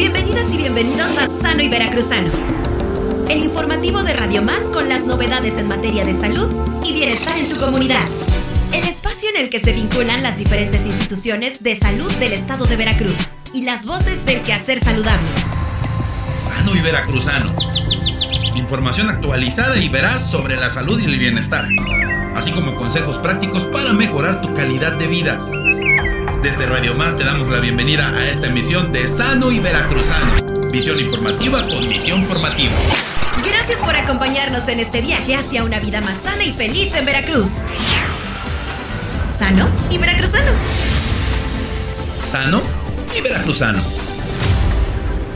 Bienvenidas y bienvenidos a Sano y Veracruzano, el informativo de Radio Más con las novedades en materia de salud y bienestar en tu comunidad. El espacio en el que se vinculan las diferentes instituciones de salud del estado de Veracruz y las voces del quehacer saludable. Sano y Veracruzano. Información actualizada y veraz sobre la salud y el bienestar, así como consejos prácticos para mejorar tu calidad de vida. Desde Radio Más te damos la bienvenida a esta emisión de Sano y Veracruzano. Visión informativa con misión formativa. Gracias por acompañarnos en este viaje hacia una vida más sana y feliz en Veracruz. Sano y Veracruzano. Sano y Veracruzano.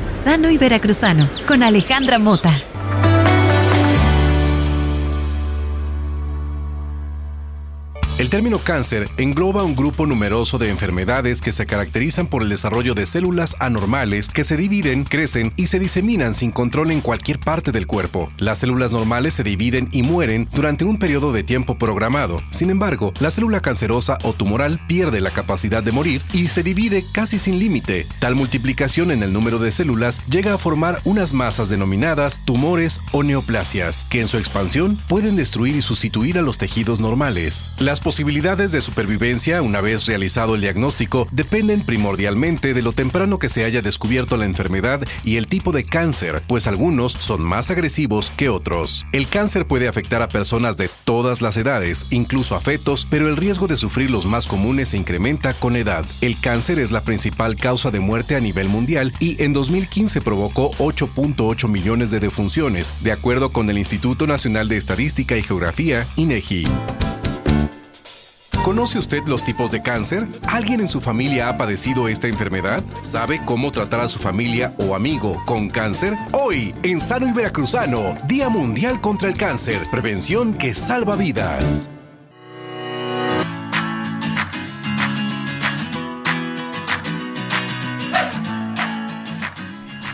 Sano y Veracruzano con Alejandra Mota. Término cáncer engloba un grupo numeroso de enfermedades que se caracterizan por el desarrollo de células anormales que se dividen, crecen y se diseminan sin control en cualquier parte del cuerpo. Las células normales se dividen y mueren durante un periodo de tiempo programado. Sin embargo, la célula cancerosa o tumoral pierde la capacidad de morir y se divide casi sin límite. Tal multiplicación en el número de células llega a formar unas masas denominadas tumores o neoplasias, que en su expansión pueden destruir y sustituir a los tejidos normales. Las de supervivencia, una vez realizado el diagnóstico, dependen primordialmente de lo temprano que se haya descubierto la enfermedad y el tipo de cáncer, pues algunos son más agresivos que otros. El cáncer puede afectar a personas de todas las edades, incluso a fetos, pero el riesgo de sufrir los más comunes se incrementa con edad. El cáncer es la principal causa de muerte a nivel mundial y en 2015 provocó 8.8 millones de defunciones, de acuerdo con el Instituto Nacional de Estadística y Geografía, INEGI. ¿Conoce usted los tipos de cáncer? ¿Alguien en su familia ha padecido esta enfermedad? ¿Sabe cómo tratar a su familia o amigo con cáncer? Hoy, en Sano y Veracruzano, Día Mundial contra el Cáncer, prevención que salva vidas.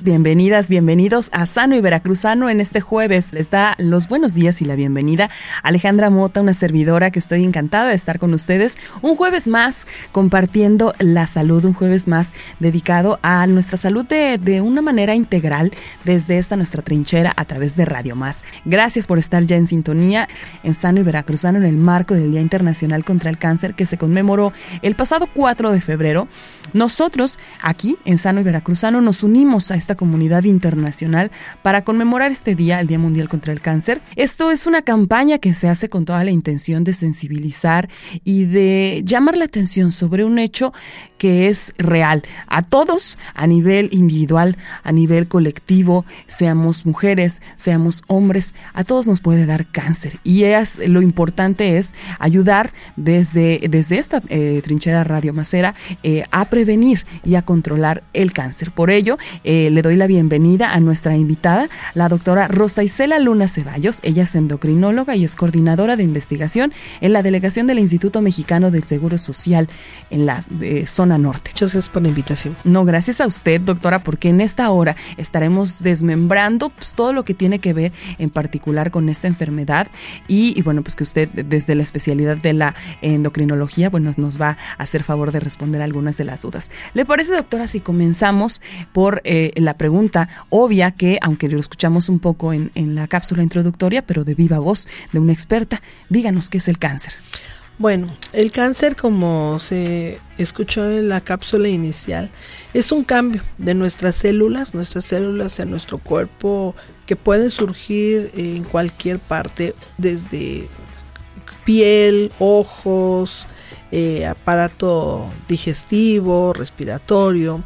Bienvenidas, bienvenidos a Sano y Veracruzano en este jueves. Les da los buenos días y la bienvenida Alejandra Mota, una servidora que estoy encantada de estar con ustedes. Un jueves más compartiendo la salud, un jueves más dedicado a nuestra salud de, de una manera integral desde esta nuestra trinchera a través de Radio Más. Gracias por estar ya en sintonía en Sano y Veracruzano en el marco del Día Internacional contra el Cáncer que se conmemoró el pasado 4 de febrero. Nosotros aquí en Sano y Veracruzano nos unimos a esta comunidad internacional para conmemorar este día, el Día Mundial contra el Cáncer. Esto es una campaña que se hace con toda la intención de sensibilizar y de llamar la atención sobre un hecho que es real a todos a nivel individual, a nivel colectivo, seamos mujeres, seamos hombres, a todos nos puede dar cáncer y lo importante es ayudar desde, desde esta eh, trinchera Radio Macera eh, a prevenir y a controlar el cáncer. Por ello, eh, le doy la bienvenida a nuestra invitada, la doctora Rosa Isela Luna Ceballos. Ella es endocrinóloga y es coordinadora de investigación en la delegación del Instituto Mexicano del Seguro Social en la zona norte. Muchas gracias por la invitación. No, gracias a usted, doctora, porque en esta hora estaremos desmembrando pues, todo lo que tiene que ver en particular con esta enfermedad y, y, bueno, pues que usted desde la especialidad de la endocrinología, bueno, nos va a hacer favor de responder algunas de las dudas. ¿Le parece, doctora, si comenzamos por eh, la pregunta obvia que, aunque lo escuchamos un poco en, en la cápsula introductoria, pero de viva voz de una experta, díganos qué es el cáncer. Bueno, el cáncer, como se escuchó en la cápsula inicial, es un cambio de nuestras células, nuestras células en nuestro cuerpo que pueden surgir en cualquier parte, desde piel, ojos, eh, aparato digestivo, respiratorio.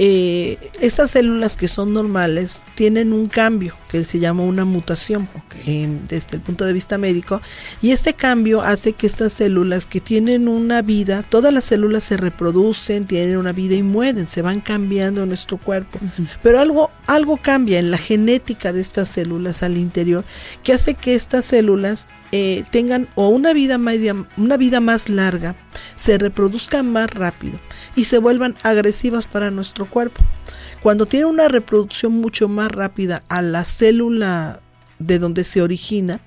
Eh, estas células que son normales tienen un cambio que se llama una mutación okay. eh, desde el punto de vista médico y este cambio hace que estas células que tienen una vida, todas las células se reproducen, tienen una vida y mueren, se van cambiando en nuestro cuerpo, uh -huh. pero algo, algo cambia en la genética de estas células al interior que hace que estas células eh, tengan o una vida, media, una vida más larga, se reproduzcan más rápido y se vuelvan agresivas para nuestro cuerpo. Cuando tiene una reproducción mucho más rápida a la célula de donde se origina,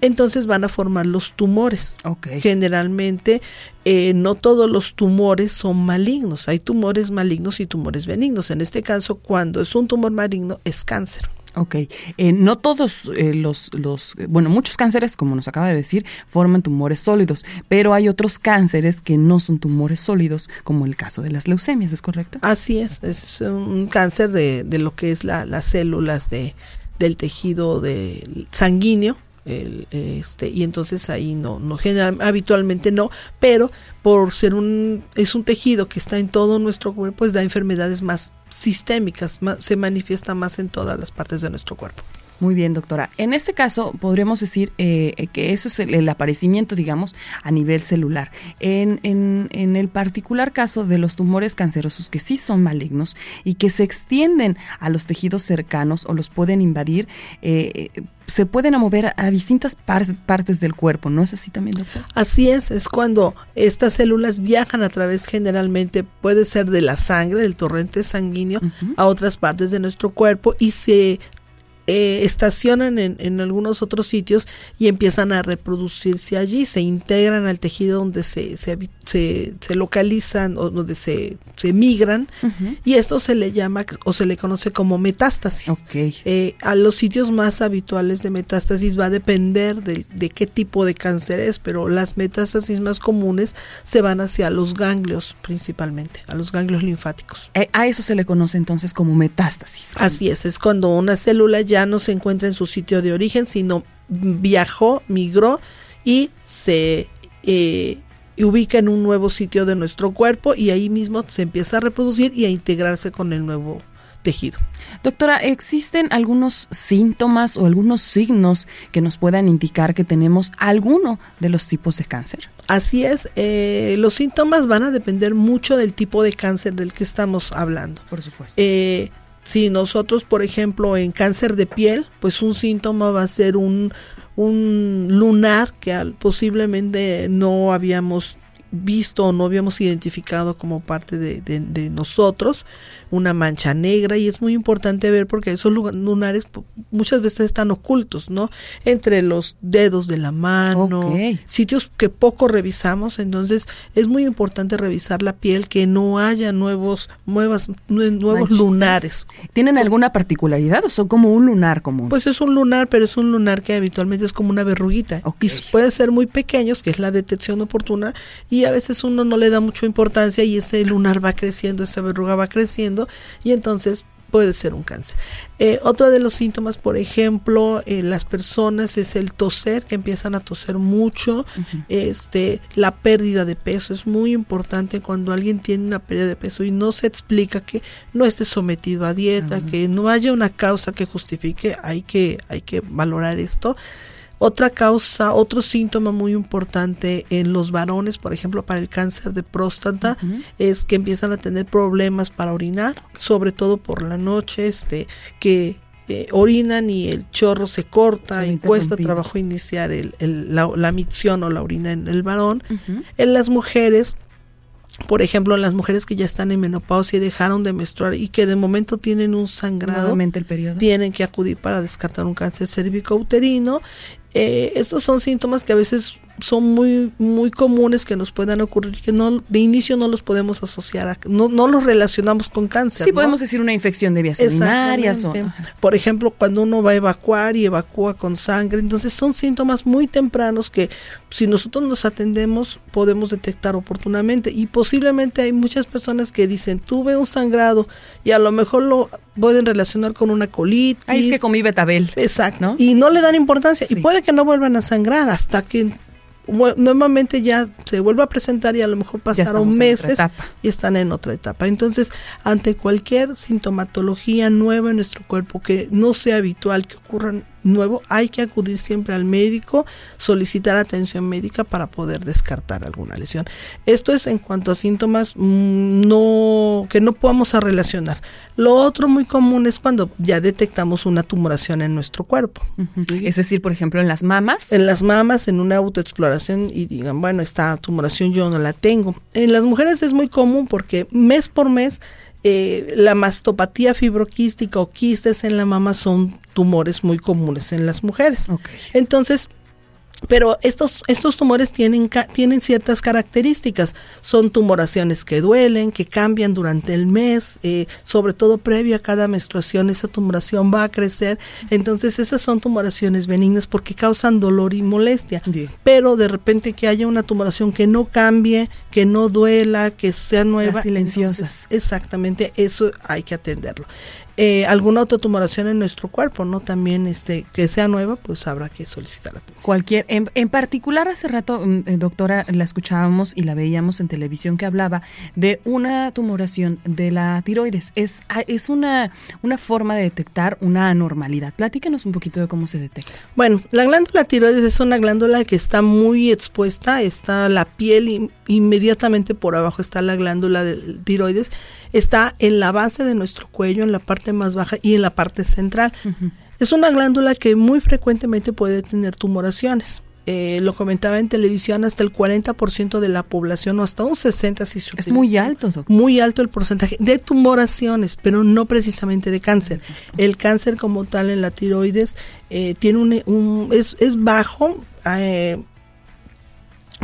entonces van a formar los tumores. Generalmente, eh, no todos los tumores son malignos. Hay tumores malignos y tumores benignos. En este caso, cuando es un tumor maligno, es cáncer. Ok, eh, no todos eh, los, los, bueno, muchos cánceres, como nos acaba de decir, forman tumores sólidos, pero hay otros cánceres que no son tumores sólidos, como el caso de las leucemias, ¿es correcto? Así es, es un cáncer de, de lo que es la, las células de, del tejido de sanguíneo, el, este y entonces ahí no no general, habitualmente no pero por ser un es un tejido que está en todo nuestro cuerpo pues da enfermedades más sistémicas se manifiesta más en todas las partes de nuestro cuerpo muy bien, doctora. En este caso, podríamos decir eh, que eso es el, aparecimiento, digamos, a nivel celular. En, en, el particular caso de los tumores cancerosos que sí son malignos y que se extienden a los tejidos cercanos o los pueden invadir, eh, se pueden mover a, distintas partes del cuerpo, ¿no es así también, doctor? Así es, es cuando estas células viajan a través generalmente, puede ser de la sangre, del torrente sanguíneo, a otras partes de nuestro cuerpo y se eh, estacionan en, en, algunos otros sitios y empiezan a reproducirse allí, se integran al tejido donde se, se, se, localizan o donde se, se migran y esto se le llama o se le conoce como metástasis. Eh, a los sitios más habituales de metástasis va a depender de, de, qué tipo de cáncer es, pero las metástasis más comunes se van hacia los ganglios principalmente, a los ganglios linfáticos. Eh, a eso se le conoce entonces como metástasis. Así es, es cuando una célula ya no se encuentra en su sitio de origen, sino viajó, migró y se eh, ubica en un nuevo sitio de nuestro cuerpo y ahí mismo se empieza a reproducir y a integrarse con el nuevo tejido. Doctora, ¿existen algunos síntomas o algunos signos que nos puedan indicar que tenemos alguno de los tipos de cáncer? Así es, eh, los síntomas van a depender mucho del tipo de cáncer del que estamos hablando. Por supuesto. Eh, si nosotros, por ejemplo, en cáncer de piel, pues un síntoma va a ser un, un lunar que posiblemente no habíamos visto o no habíamos identificado como parte de, de, nosotros, una mancha negra y es muy importante ver porque esos lunares muchas veces están ocultos, ¿no? Entre los dedos de la mano, sitios que poco revisamos, entonces es muy importante revisar la piel, que no haya nuevos, nuevas, nuevos lunares. ¿Tienen alguna particularidad o son como un lunar común? Pues es un lunar, pero es un lunar que habitualmente es como una verruguita y puede ser muy pequeños, que es la detección oportuna, y a veces uno no le da mucha importancia y ese lunar va creciendo, esa verruga va creciendo y entonces puede ser un cáncer. Eh, otro de los síntomas, por ejemplo, en las personas es el toser, que empiezan a toser mucho, este, la pérdida de peso es muy importante cuando alguien tiene una pérdida de peso y no se explica que no esté sometido a dieta, que no haya una causa que justifique, hay que, hay que valorar esto. Otra causa, otro síntoma muy importante en los varones, por ejemplo, para el cáncer de próstata, es que empiezan a tener problemas para orinar, sobre todo por la noche, este, que eh, orinan y el chorro se corta y cuesta trabajo iniciar el, la, la, micción o la orina en el varón. En las mujeres por ejemplo, las mujeres que ya están en menopausia y dejaron de menstruar y que de momento tienen un sangrado, el periodo. tienen que acudir para descartar un cáncer cérvico-uterino. Eh, estos son síntomas que a veces son muy muy comunes que nos puedan ocurrir que no de inicio no los podemos asociar a, no no los relacionamos con cáncer sí podemos decir una infección de vías urinarias o por ejemplo cuando uno va a evacuar y evacúa con sangre entonces son síntomas muy tempranos que si nosotros nos atendemos podemos detectar oportunamente. Y posiblemente hay muchas personas que dicen tuve un sangrado y a lo mejor lo pueden relacionar con una colitis Ahí es que comí betabel exacto. y no le dan importancia. Y puede que no vuelvan a sangrar hasta que normalmente ya se vuelve a presentar y a lo mejor pasaron meses y están en otra etapa. Entonces, ante cualquier sintomatología nueva en nuestro cuerpo que no sea habitual que ocurra nuevo, hay que acudir siempre al médico, solicitar atención médica para poder descartar alguna lesión. Esto es en cuanto a síntomas mm, no que no podamos relacionar. Lo otro muy común es cuando ya detectamos una tumoración en nuestro cuerpo. Es decir, por ejemplo, en las mamas. En las mamas, en una autoexploración y digan, bueno, esta tumoración yo no la tengo. En las mujeres es muy común porque mes por mes eh, la mastopatía fibroquística o quistes en la mama son tumores muy comunes en las mujeres. Entonces, pero estos, estos tumores tienen, tienen ciertas características. Son tumoraciones que duelen, que cambian durante el mes, eh, sobre todo previo a cada menstruación, esa tumoración va a crecer. Entonces esas son tumoraciones benignas porque causan dolor y molestia. Pero de repente que haya una tumoración que no cambie, que no duela, que sea nueva. Las silenciosas. exactamente, eso hay que atenderlo eh, alguna autotumoración en nuestro cuerpo, ¿no? También este que sea nueva, pues habrá que solicitar atención. Cualquier, en, en particular hace rato, mm, eh, doctora, la escuchábamos y la veíamos en televisión que hablaba de una tumoración de la tiroides. Es, ah, es una, una forma de detectar una anormalidad. Platícanos un poquito de cómo se detecta. Bueno, la glándula tiroides es una glándula que está muy expuesta, está la piel y inmediatamente por abajo está la glándula de tiroides, está en la base de nuestro cuello, en la parte más baja y en la parte central. Es una glándula que muy frecuentemente puede tener tumoraciones. Eh, lo comentaba en televisión, hasta el 40% de la población o hasta un 60% si Es muy alto, doctor. Muy alto el porcentaje de tumoraciones, pero no precisamente de cáncer. El cáncer como tal en la tiroides eh, tiene un, es, es bajo, eh,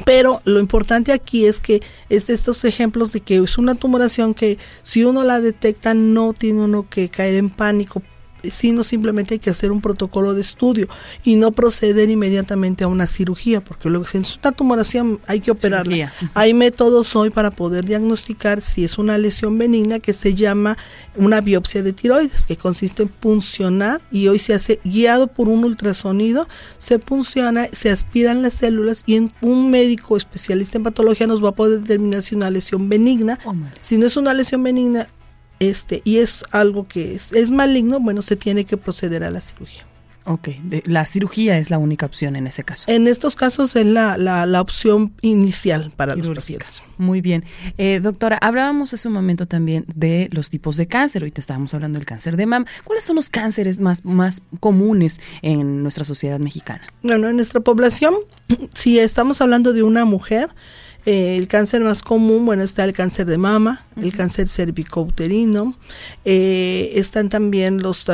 pero lo importante aquí es que es de estos ejemplos de que es una tumoración que si uno la detecta no tiene uno que caer en pánico sino simplemente hay que hacer un protocolo de estudio y no proceder inmediatamente a una cirugía, porque luego si es una tumoración hay que operarla. Hay métodos hoy para poder diagnosticar si es una lesión benigna que se llama una biopsia de tiroides, que consiste en puncionar y hoy se hace guiado por un ultrasonido, se punciona, se aspiran las células y un médico especialista en patología nos va a poder determinar si una lesión benigna, oh, si no es una lesión benigna, este, y es algo que es, es maligno, bueno, se tiene que proceder a la cirugía. Ok, la cirugía es la única opción en ese caso. En estos casos es la, la, opción inicial para los pacientes. Muy bien. Eh, doctora, hablábamos hace un momento también de los tipos de cáncer. Hoy te estábamos hablando del cáncer de mama. ¿Cuáles son los cánceres más, más comunes en nuestra sociedad mexicana? Bueno, en nuestra población, si estamos hablando de una mujer, eh, el cáncer más común, bueno, está el cáncer de mama, el cáncer cervicouterino, eh, están también los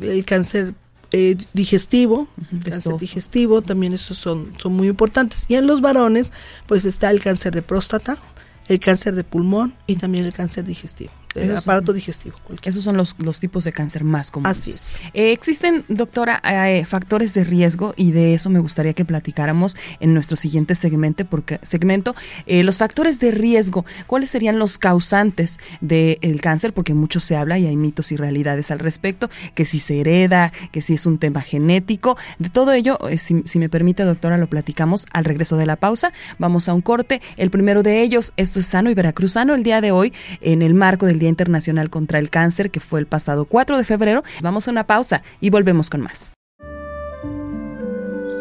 el cáncer eh, digestivo, cáncer digestivo, también esos son, son muy importantes. Y en los varones, pues está el cáncer de próstata, el cáncer de pulmón y también el cáncer digestivo el aparato digestivo. Esos son los, los, tipos de cáncer más comunes. Así es. Eh, existen, doctora, eh, factores de riesgo y de eso me gustaría que platicáramos en nuestro siguiente segmento, porque segmento, eh, los factores de riesgo, ¿cuáles serían los causantes del cáncer? Porque mucho se habla y hay mitos y realidades al respecto, que si se hereda, que si es un tema genético, de todo ello, si, si me permite, doctora, lo platicamos al regreso de la pausa. Vamos a un corte. El primero de ellos, esto es sano y veracruzano, el día de hoy, en el marco del Día Internacional contra el Cáncer, que fue el pasado 4 de febrero. Vamos a una pausa y volvemos con más.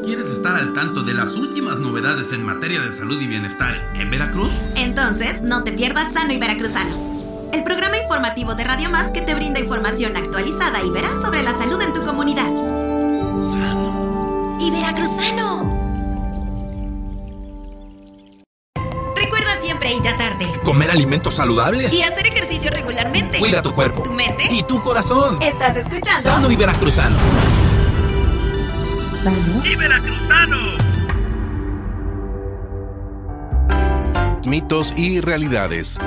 ¿Quieres estar al tanto de las últimas novedades en materia de salud y bienestar en Veracruz? Entonces, no te pierdas Sano y Veracruzano, el programa informativo de Radio Más que te brinda información actualizada y veraz sobre la salud en tu comunidad. Sano y Veracruzano. Siempre hidratarte. Comer alimentos saludables. Y hacer ejercicio regularmente. Cuida tu cuerpo. Tu mente. Y tu corazón. Estás escuchando. Sano y veracruzano. Sano y veracruzano. Mitos y realidades.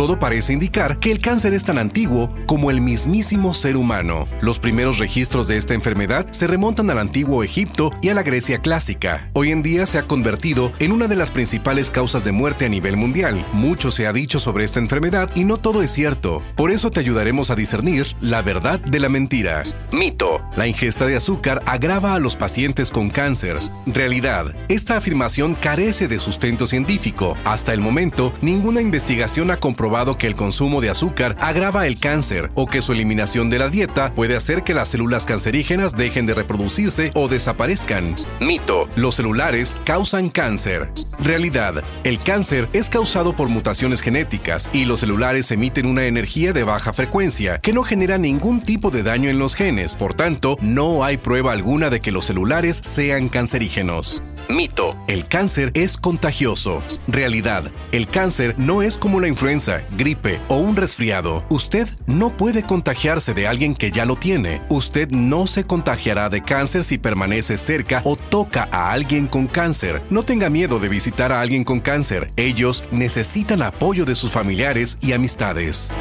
Todo parece indicar que el cáncer es tan antiguo como el mismísimo ser humano. Los primeros registros de esta enfermedad se remontan al antiguo Egipto y a la Grecia clásica. Hoy en día se ha convertido en una de las principales causas de muerte a nivel mundial. Mucho se ha dicho sobre esta enfermedad y no todo es cierto. Por eso te ayudaremos a discernir la verdad de la mentira. Mito. La ingesta de azúcar agrava a los pacientes con cáncer. Realidad. Esta afirmación carece de sustento científico. Hasta el momento, ninguna investigación ha comprobado que el consumo de azúcar agrava el cáncer o que su eliminación de la dieta puede hacer que las células cancerígenas dejen de reproducirse o desaparezcan. Mito. Los celulares causan cáncer. Realidad. El cáncer es causado por mutaciones genéticas y los celulares emiten una energía de baja frecuencia que no genera ningún tipo de daño en los genes. Por tanto, no hay prueba alguna de que los celulares sean cancerígenos. Mito. El cáncer es contagioso. Realidad. El cáncer no es como la influenza, gripe o un resfriado. Usted no puede contagiarse de alguien que ya lo tiene. Usted no se contagiará de cáncer si permanece cerca o toca a alguien con cáncer. No tenga miedo de visitar a alguien con cáncer. Ellos necesitan apoyo de sus familiares y amistades.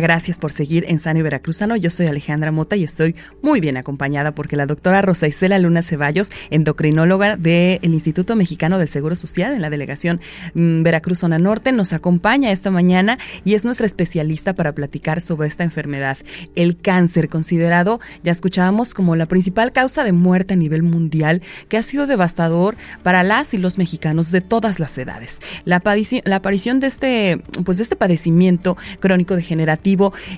Gracias por seguir en Sano y Veracruzano. Yo soy Alejandra Mota y estoy muy bien acompañada porque la doctora Rosa Isela Luna Ceballos, endocrinóloga del Instituto Mexicano del Seguro Social en la delegación mm, Veracruz Zona Norte, nos acompaña esta mañana y es nuestra especialista para platicar sobre esta enfermedad, el cáncer, considerado, ya escuchábamos, como la principal causa de muerte a nivel mundial, que ha sido devastador para las y los mexicanos de todas las edades. La, la aparición de este, pues de este padecimiento crónico degenerativo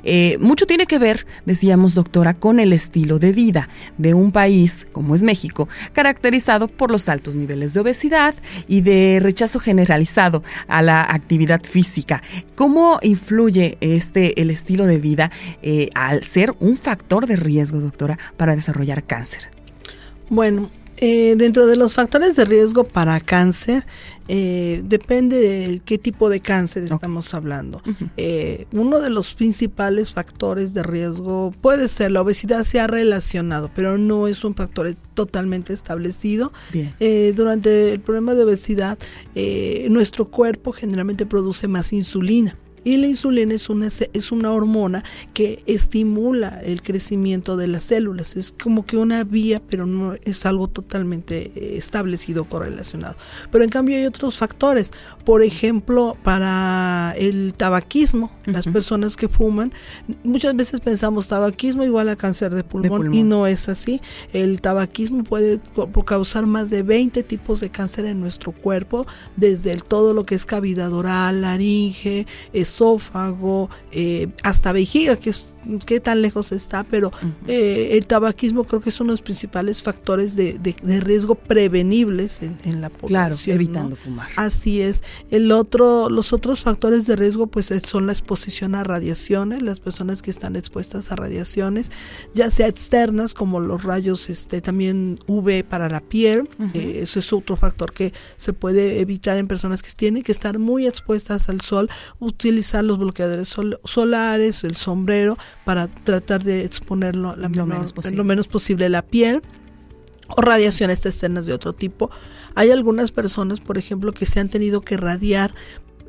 eh, mucho tiene que ver, decíamos doctora, con el estilo de vida de un país como es México, caracterizado por los altos niveles de obesidad y de rechazo generalizado a la actividad física. ¿Cómo influye este el estilo de vida eh, al ser un factor de riesgo, doctora, para desarrollar cáncer? Bueno, eh, dentro de los factores de riesgo para cáncer, eh, depende de qué tipo de cáncer estamos hablando. Eh, uno de los principales factores de riesgo puede ser la obesidad, se ha relacionado, pero no es un factor totalmente establecido. durante el problema de obesidad, nuestro cuerpo generalmente produce más insulina. Y la insulina es una, es una hormona que estimula el crecimiento de las células. Es como que una vía, pero no es algo totalmente eh, establecido, correlacionado. Pero en cambio hay otros factores. Por ejemplo, para el tabaquismo, las personas que fuman, muchas veces pensamos tabaquismo igual a cáncer de pulmón, y no es así. El tabaquismo puede causar más de 20 tipos de cáncer en nuestro cuerpo, desde el, todo lo que es cavidad oral, laringe, esófago, eh, hasta vejiga, que es qué tan lejos está, pero eh, el tabaquismo creo que es uno de los principales factores de, riesgo prevenibles en, la población. Claro, evitando fumar. Así es. El otro, los otros factores de riesgo pues son la exposición a radiaciones, las personas que están expuestas a radiaciones, ya sea externas como los rayos este también UV para la piel, eh, eso es otro factor que se puede evitar en personas que tienen que estar muy expuestas al sol, utilizar los bloqueadores solares, el sombrero para tratar de exponerlo la lo, menos posible. lo menos posible la piel o radiaciones externas de otro tipo. Hay algunas personas, por ejemplo, que se han tenido que radiar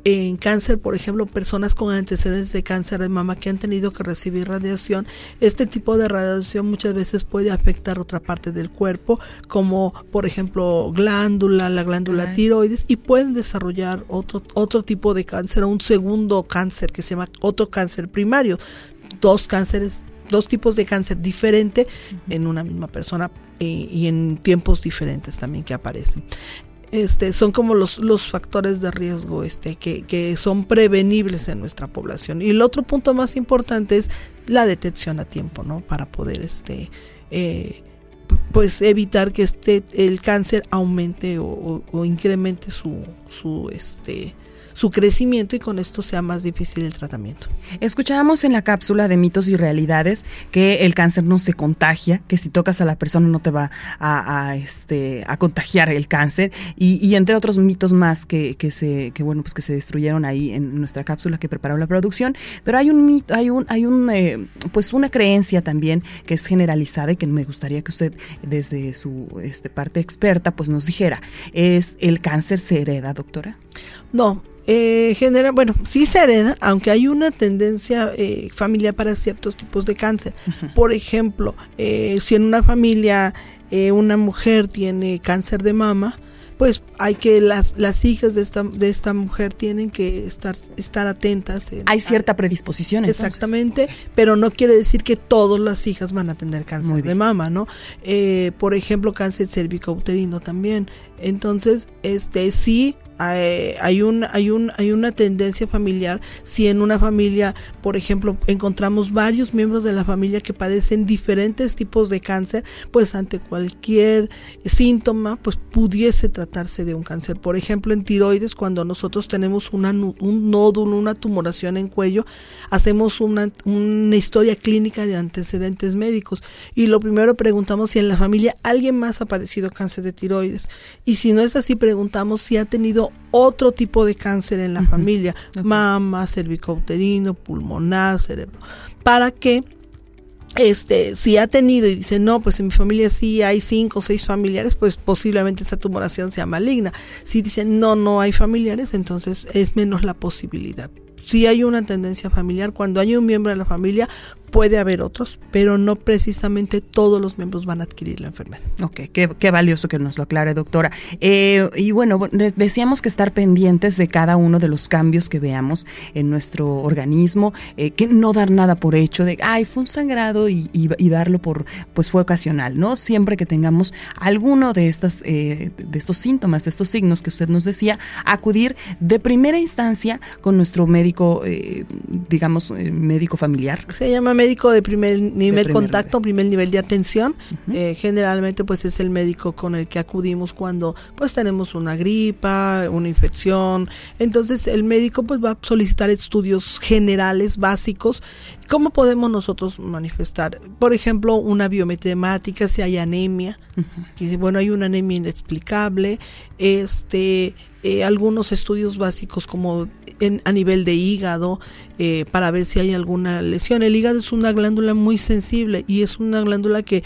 en cáncer, por ejemplo, personas con antecedentes de cáncer de mama que han tenido que recibir radiación, este tipo de radiación muchas veces puede afectar otra parte del cuerpo, como por ejemplo glándula, la glándula tiroides, y pueden desarrollar otro, otro tipo de cáncer, un segundo cáncer que se llama otro cáncer primario dos cánceres, dos tipos de cáncer diferente en una misma persona eh, y en tiempos diferentes también que aparecen. Este, son como los, los factores de riesgo este, que, que, son prevenibles en nuestra población. Y el otro punto más importante es la detección a tiempo, ¿no? Para poder este, eh, pues evitar que este, el cáncer aumente o, o incremente su, su, este, su crecimiento y con esto sea más difícil el tratamiento. Escuchábamos en la cápsula de mitos y realidades que el cáncer no se contagia, que si tocas a la persona no te va a, este, a contagiar el cáncer y, entre otros mitos más que, que, se, que, bueno, pues que se destruyeron ahí en nuestra cápsula que preparó la producción. Pero hay un mito, hay un, hay un, eh, pues una creencia también que es generalizada y que me gustaría que usted desde su este, parte experta pues nos dijera. ¿Es el cáncer se hereda, doctora? No, eh, genera, bueno, sí se hereda, aunque hay una tendencia eh, familiar para ciertos tipos de cáncer. Por ejemplo, eh, si en una familia eh, una mujer tiene cáncer de mama, pues hay que las, las hijas de esta, de esta mujer tienen que estar, estar atentas. hay cierta predisposición. Exactamente, pero no quiere decir que todas las hijas van a tener cáncer de mama, ¿no? por ejemplo, cáncer cervicouterino también. Entonces, este sí hay, un, hay, un, hay una tendencia familiar. Si en una familia, por ejemplo, encontramos varios miembros de la familia que padecen diferentes tipos de cáncer, pues ante cualquier síntoma, pues pudiese tratarse de un cáncer. Por ejemplo, en tiroides, cuando nosotros tenemos una, un nódulo, una tumoración en cuello, hacemos una, una historia clínica de antecedentes médicos y lo primero preguntamos si en la familia alguien más ha padecido cáncer de tiroides. Y si no es así, preguntamos si ha tenido otro tipo de cáncer en la familia, mama, cervicouterino, pulmonar, cerebro, para que este, si ha tenido y dice, no, pues en mi familia sí hay cinco o seis familiares, pues posiblemente esa tumoración sea maligna. Si dicen, no, no hay familiares, entonces es menos la posibilidad. Si hay una tendencia familiar, cuando hay un miembro de la familia, puede haber otros, pero no precisamente todos los miembros van a adquirir la enfermedad. Ok, qué, valioso que nos lo aclare, doctora. Eh, y bueno, decíamos que estar pendientes de cada uno de los cambios que veamos en nuestro organismo, eh, que no dar nada por hecho de, ay, fue un sangrado y, darlo por, pues fue ocasional, ¿no? Siempre que tengamos alguno de, estas, eh, de estos síntomas, de estos signos que usted nos decía, acudir de primera instancia con nuestro médico, digamos, médico familiar. Se llama médico de primer nivel contacto, primer nivel de atención. Eh, generalmente pues es el médico con el que acudimos cuando pues tenemos una gripa, una infección. Entonces el médico pues va a solicitar estudios generales básicos. ¿Cómo podemos nosotros manifestar? Por ejemplo, una biometría hemática, si hay anemia, que bueno, hay una anemia inexplicable, este, eh, algunos estudios básicos como a nivel de hígado eh, para ver si hay alguna lesión. El hígado es una glándula muy sensible y es una glándula que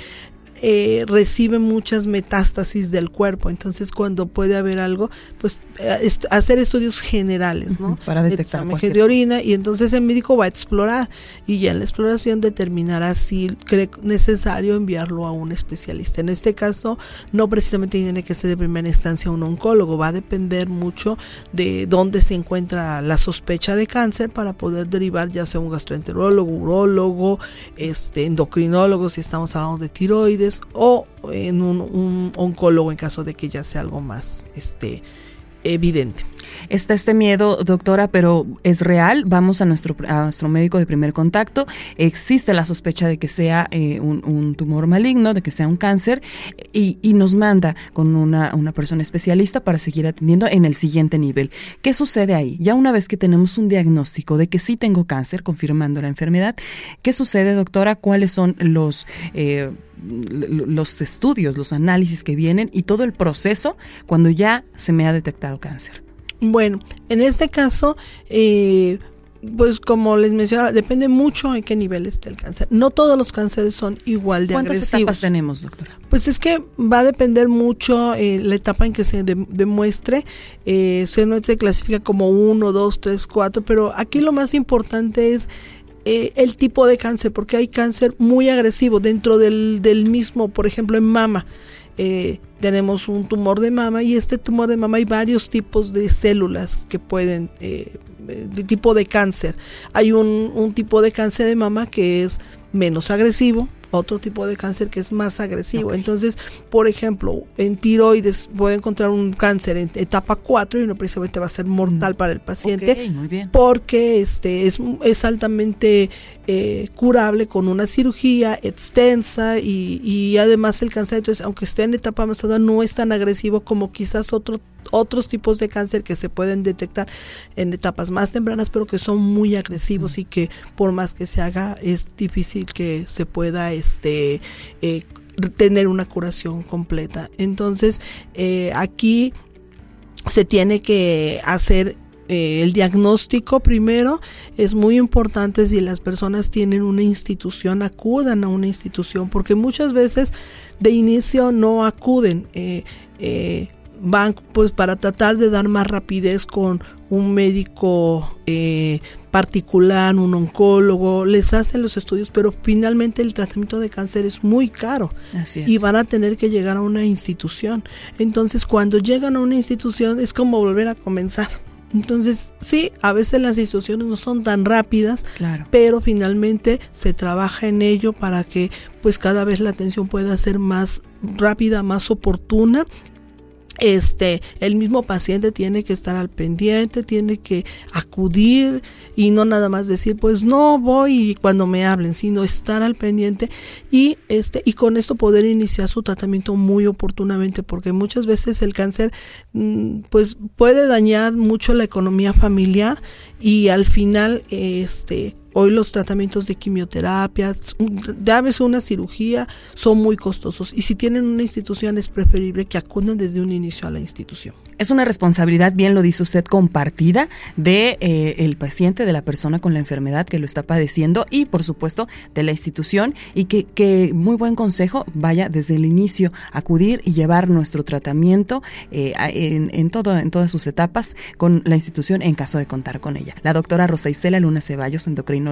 eh, recibe muchas metástasis del cuerpo. Entonces, cuando puede haber algo, pues eh, hacer estudios generales, ¿no? Para detectar de orina y entonces el médico va a explorar y ya en la exploración determinará si cree necesario enviarlo a un especialista. En este caso, no precisamente tiene que ser de primera instancia un oncólogo, va a depender mucho de dónde se encuentra la sospecha de cáncer para poder derivar ya sea un gastroenterólogo, urólogo, este endocrinólogo si estamos hablando de tiroides o en un, oncólogo en caso de que ya sea algo más este, evidente. Está este miedo, doctora, pero es real. Vamos a nuestro, nuestro médico de primer contacto. Existe la sospecha de que sea eh, un, tumor maligno, de que sea un cáncer, y, nos manda con una, una, persona especialista para seguir atendiendo en el siguiente nivel. ¿Qué sucede ahí? Ya una vez que tenemos un diagnóstico de que sí tengo cáncer, confirmando la enfermedad, ¿qué sucede, doctora? ¿Cuáles son los... Eh, los estudios, los análisis que vienen y todo el proceso cuando ya se me ha detectado cáncer. Bueno, en este caso, eh, pues como les mencionaba, depende mucho en qué nivel esté el cáncer. No todos los cánceres son igual de ¿Cuántas agresivos. etapas tenemos, doctora? Pues es que va a depender mucho eh, la etapa en que se demuestre. Eh, se, no se clasifica como 1, 2, 3, 4, pero aquí lo más importante es eh, el tipo de cáncer, porque hay cáncer muy agresivo dentro del, del mismo, por ejemplo, en mama. Eh, tenemos un tumor de mama y este tumor de mama hay varios tipos de células que pueden, eh, de tipo de cáncer. Hay un, un tipo de cáncer de mama que es menos agresivo, otro tipo de cáncer que es más agresivo. Entonces, por ejemplo, en tiroides puede encontrar un cáncer en etapa 4 y no precisamente va a ser mortal mm. para el paciente porque este es, es altamente eh, curable con una cirugía extensa y, y además el cáncer, entonces, aunque esté en etapa avanzada, no es tan agresivo como quizás otro otros tipos de cáncer que se pueden detectar en etapas más tempranas, pero que son muy agresivos y que por más que se haga es difícil que se pueda este eh, tener una curación completa. Entonces eh, aquí se tiene que hacer eh, el diagnóstico primero es muy importante si las personas tienen una institución, acudan a una institución, porque muchas veces de inicio no acuden. Eh, van pues para tratar de dar más rapidez con un médico eh, particular, un oncólogo, les hacen los estudios, pero finalmente el tratamiento de cáncer es muy caro y van a tener que llegar a una institución. Entonces cuando llegan a una institución es como volver a comenzar. Entonces, sí, a veces las instituciones no son tan rápidas, pero finalmente se trabaja en ello para que pues cada vez la atención pueda ser más rápida, más oportuna este, el mismo paciente tiene que estar al pendiente, tiene que acudir y no nada más decir, pues no voy cuando me hablen, sino estar al pendiente y este y con esto poder iniciar su tratamiento muy oportunamente, porque muchas veces el cáncer mm, pues puede dañar mucho la economía familiar y al final este Hoy los tratamientos de quimioterapia, vez una cirugía, son muy costosos y si tienen una institución es preferible que acudan desde un inicio a la institución. Es una responsabilidad, bien lo dice usted, compartida de eh, el paciente, de la persona con la enfermedad que lo está padeciendo y, por supuesto, de la institución y que, que muy buen consejo vaya desde el inicio acudir y llevar nuestro tratamiento eh, en, en, todo, en todas sus etapas con la institución en caso de contar con ella. La doctora Rosa Isela Luna Ceballos, endocrina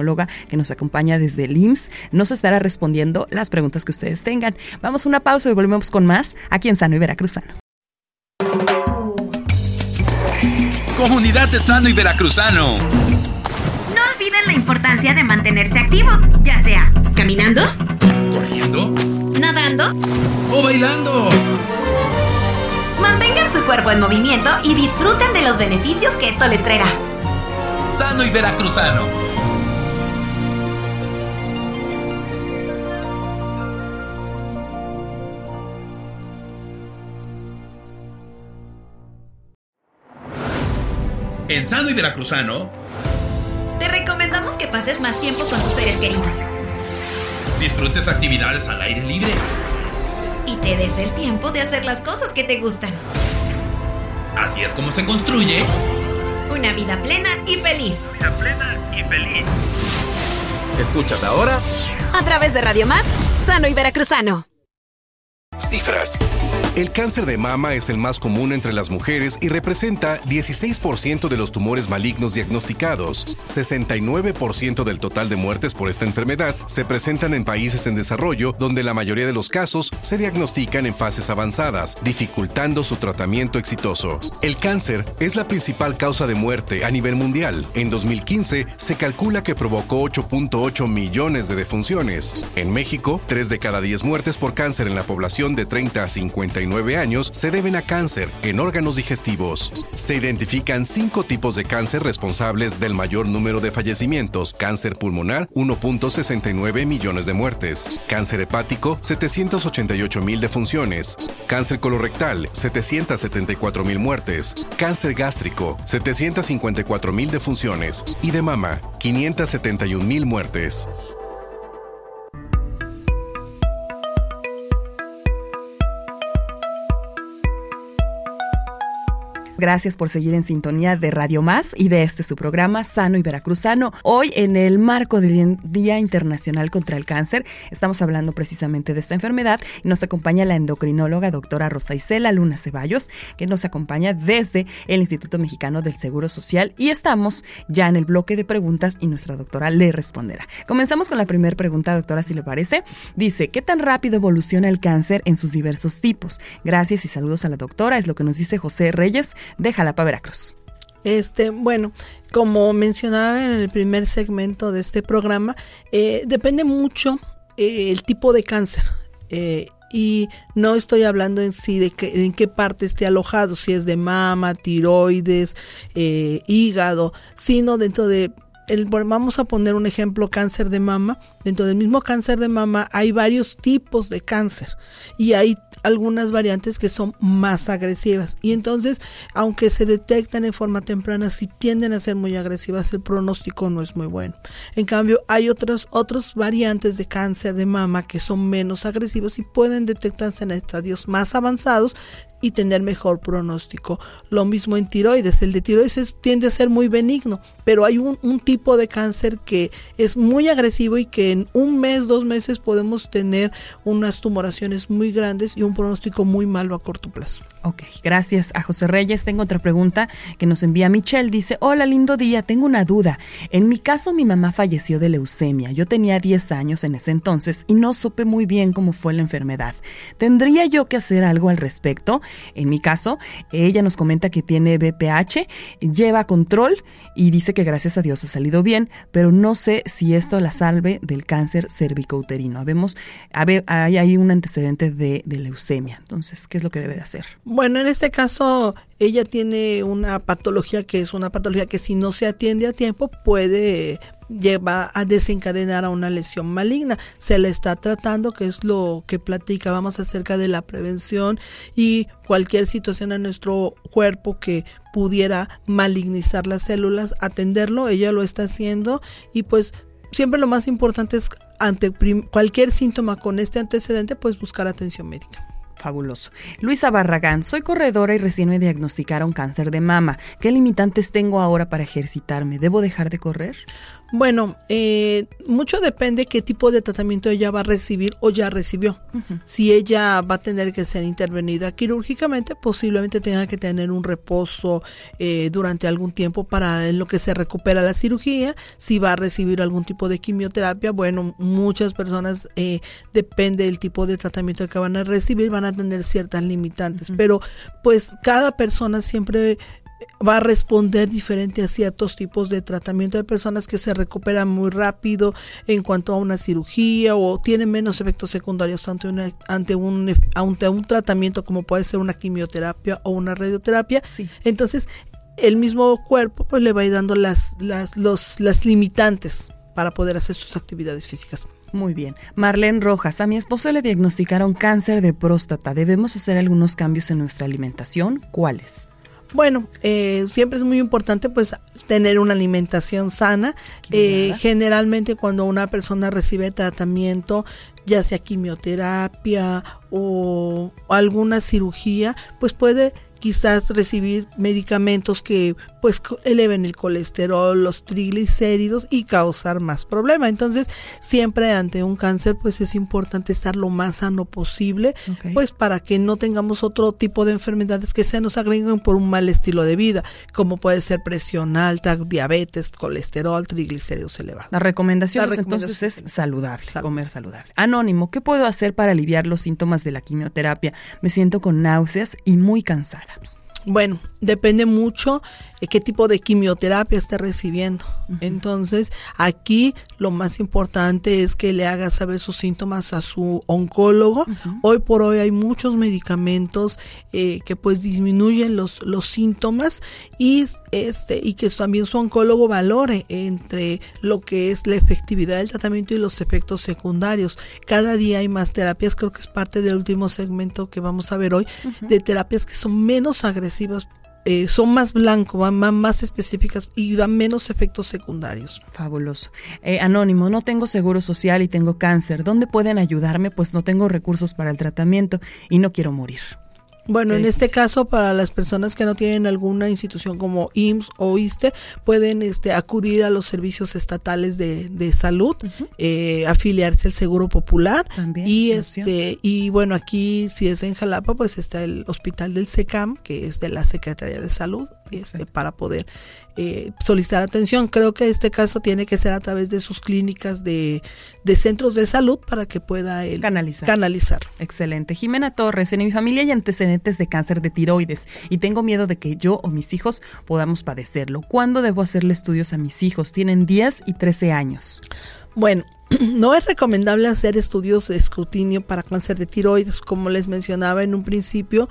que nos acompaña desde el IMSS, nos estará respondiendo las preguntas que ustedes tengan. Vamos a una pausa y volvemos con más aquí en Sano y Veracruzano. Comunidad de Sano y Veracruzano. No olviden la importancia de mantenerse activos, ya sea caminando, corriendo, nadando o bailando. Mantengan su cuerpo en movimiento y disfruten de los beneficios que esto les traerá. Sano y Veracruzano. En Sano y Veracruzano, te recomendamos que pases más tiempo con tus seres queridos. Disfrutes actividades al aire libre. Y te des el tiempo de hacer las cosas que te gustan. Así es como se construye una vida plena y feliz. Vida plena y feliz. ¿Escuchas ahora? A través de Radio Más, Sano y Veracruzano. Cifras. El cáncer de mama es el más común entre las mujeres y representa 16% de los tumores malignos diagnosticados. 69% del total de muertes por esta enfermedad se presentan en países en desarrollo donde la mayoría de los casos se diagnostican en fases avanzadas, dificultando su tratamiento exitoso. El cáncer es la principal causa de muerte a nivel mundial. En 2015 se calcula que provocó 8.8 millones de defunciones. En México, 3 de cada 10 muertes por cáncer en la población de 30 a 50 años se deben a cáncer en órganos digestivos. Se identifican cinco tipos de cáncer responsables del mayor número de fallecimientos. Cáncer pulmonar, 1.69 millones de muertes. Cáncer hepático, 788 mil defunciones. Cáncer colorectal, 774 mil muertes. Cáncer gástrico, 754 mil defunciones. Y de mama, 571 mil muertes. Gracias por seguir en sintonía de Radio Más y de este su programa Sano y Veracruzano. Hoy en el marco del Día Internacional contra el Cáncer estamos hablando precisamente de esta enfermedad nos acompaña la endocrinóloga doctora Rosa Isela Luna Ceballos que nos acompaña desde el Instituto Mexicano del Seguro Social y estamos ya en el bloque de preguntas y nuestra doctora le responderá. Comenzamos con la primera pregunta, doctora, si le parece. Dice, ¿qué tan rápido evoluciona el cáncer en sus diversos tipos? Gracias y saludos a la doctora, es lo que nos dice José Reyes de Jalapa, Veracruz. Este, bueno, como mencionaba en el primer segmento de este programa, eh, depende mucho eh, el tipo de cáncer. Eh, y no estoy hablando en sí de que, en qué parte esté alojado, si es de mama, tiroides, hígado, sino dentro de el, vamos a poner un ejemplo, cáncer de mama. Dentro del mismo cáncer de mama hay varios tipos de cáncer y hay algunas variantes que son más agresivas. Y entonces, aunque se detectan en forma temprana, si tienden a ser muy agresivas, el pronóstico no es muy bueno. En cambio, hay otras otros variantes de cáncer de mama que son menos agresivos y pueden detectarse en estadios más avanzados y tener mejor pronóstico. Lo mismo en tiroides. El de tiroides tiende a ser muy benigno, pero hay un tipo de cáncer que es muy agresivo y que en un mes, dos meses podemos tener unas tumoraciones muy grandes y un pronóstico muy malo a corto plazo. Ok, gracias a José Reyes. Tengo otra pregunta que nos envía Michelle. Dice, hola, lindo día, tengo una duda. En mi caso, mi mamá falleció de leucemia. Yo tenía 10 años en ese entonces y no supe muy bien cómo fue la enfermedad. ¿Tendría yo que hacer algo al respecto? En mi caso, ella nos comenta que tiene BPH, lleva control y dice que gracias a Dios ha salido bien, pero no sé si esto la salve del cáncer cervicouterino. Vemos, hay, un antecedente de, de leucemia. Entonces, ¿qué es lo que debe de hacer? Bueno, en este caso, ella tiene una patología que es una patología que si no se atiende a tiempo puede lleva a desencadenar a una lesión maligna. Se le está tratando, que es lo que platicábamos acerca de la prevención y cualquier situación en nuestro cuerpo que pudiera malignizar las células, atenderlo, ella lo está haciendo y pues siempre lo más importante es ante cualquier síntoma con este antecedente, pues buscar atención médica. Luisa Barragán, soy corredora y recién me diagnosticaron cáncer de mama. ¿Qué limitantes tengo ahora para ejercitarme? ¿Debo dejar de correr? Bueno, eh, mucho depende qué tipo de tratamiento ella va a recibir o ya recibió. Si ella va a tener que ser intervenida quirúrgicamente, posiblemente tenga que tener un reposo eh, durante algún tiempo para en lo que se recupera la cirugía. Si va a recibir algún tipo de quimioterapia, bueno, muchas personas, eh, depende del tipo de tratamiento que van a recibir, van a tener ciertas limitantes. Pero pues cada persona siempre va a responder diferente a ciertos tipos de tratamiento. de personas que se recuperan muy rápido en cuanto a una cirugía o tienen menos efectos secundarios ante, ante, un, ante un tratamiento como puede ser una quimioterapia o una radioterapia. Entonces, el mismo cuerpo pues, le va a ir dando las, las, los, las limitantes para poder hacer sus actividades físicas. Muy bien. Marlene Rojas, a mi esposo le diagnosticaron cáncer de próstata. ¿Debemos hacer algunos cambios en nuestra alimentación? ¿Cuáles? Bueno, eh, siempre es muy importante pues tener una alimentación sana. Eh, generalmente cuando una persona recibe tratamiento, ya sea quimioterapia o alguna cirugía, pues puede quizás recibir medicamentos que pues eleven el colesterol, los triglicéridos y causar más problema. Entonces, siempre ante un cáncer, pues es importante estar lo más sano posible, pues para que no tengamos otro tipo de enfermedades que se nos agreguen por un mal estilo de vida, como puede ser presión alta, diabetes, colesterol, triglicéridos elevados. La recomendación, entonces es saludable, comer saludable. Anónimo, ¿qué puedo hacer para aliviar los síntomas de la quimioterapia? Me siento con náuseas y muy cansada. Bueno, depende mucho de qué tipo de quimioterapia esté recibiendo. Entonces, aquí lo más importante es que le haga saber sus síntomas a su oncólogo. Hoy por hoy hay muchos medicamentos eh, que pues disminuyen los, los síntomas y, este, y que también su oncólogo valore entre lo que es la efectividad del tratamiento y los efectos secundarios. Cada día hay más terapias, creo que es parte del último segmento que vamos a ver hoy, de terapias que son menos agresivas eh, son más blancos, van más, específicas y dan menos efectos secundarios. Fabuloso. Eh, anónimo, no tengo seguro social y tengo cáncer. ¿Dónde pueden ayudarme? Pues no tengo recursos para el tratamiento y no quiero morir. Bueno, en este caso, para las personas que no tienen alguna institución como IMSS o ISTE, pueden este, acudir a los servicios estatales de, de salud, eh, afiliarse al Seguro Popular. y, este, y bueno, aquí, si es en Jalapa, pues está el Hospital del SECAM, que es de la Secretaría de Salud, este, para poder eh, solicitar atención. Creo que este caso tiene que ser a través de sus clínicas de, centros de salud para que pueda canalizar. canalizar. Excelente. Jimena Torres, en mi familia hay antecedentes de cáncer de tiroides y tengo miedo de que yo o mis hijos podamos padecerlo. ¿Cuándo debo hacerle estudios a mis hijos? Tienen 10 y 13 años. Bueno, no es recomendable hacer estudios de escrutinio para cáncer de tiroides, como les mencionaba en un principio.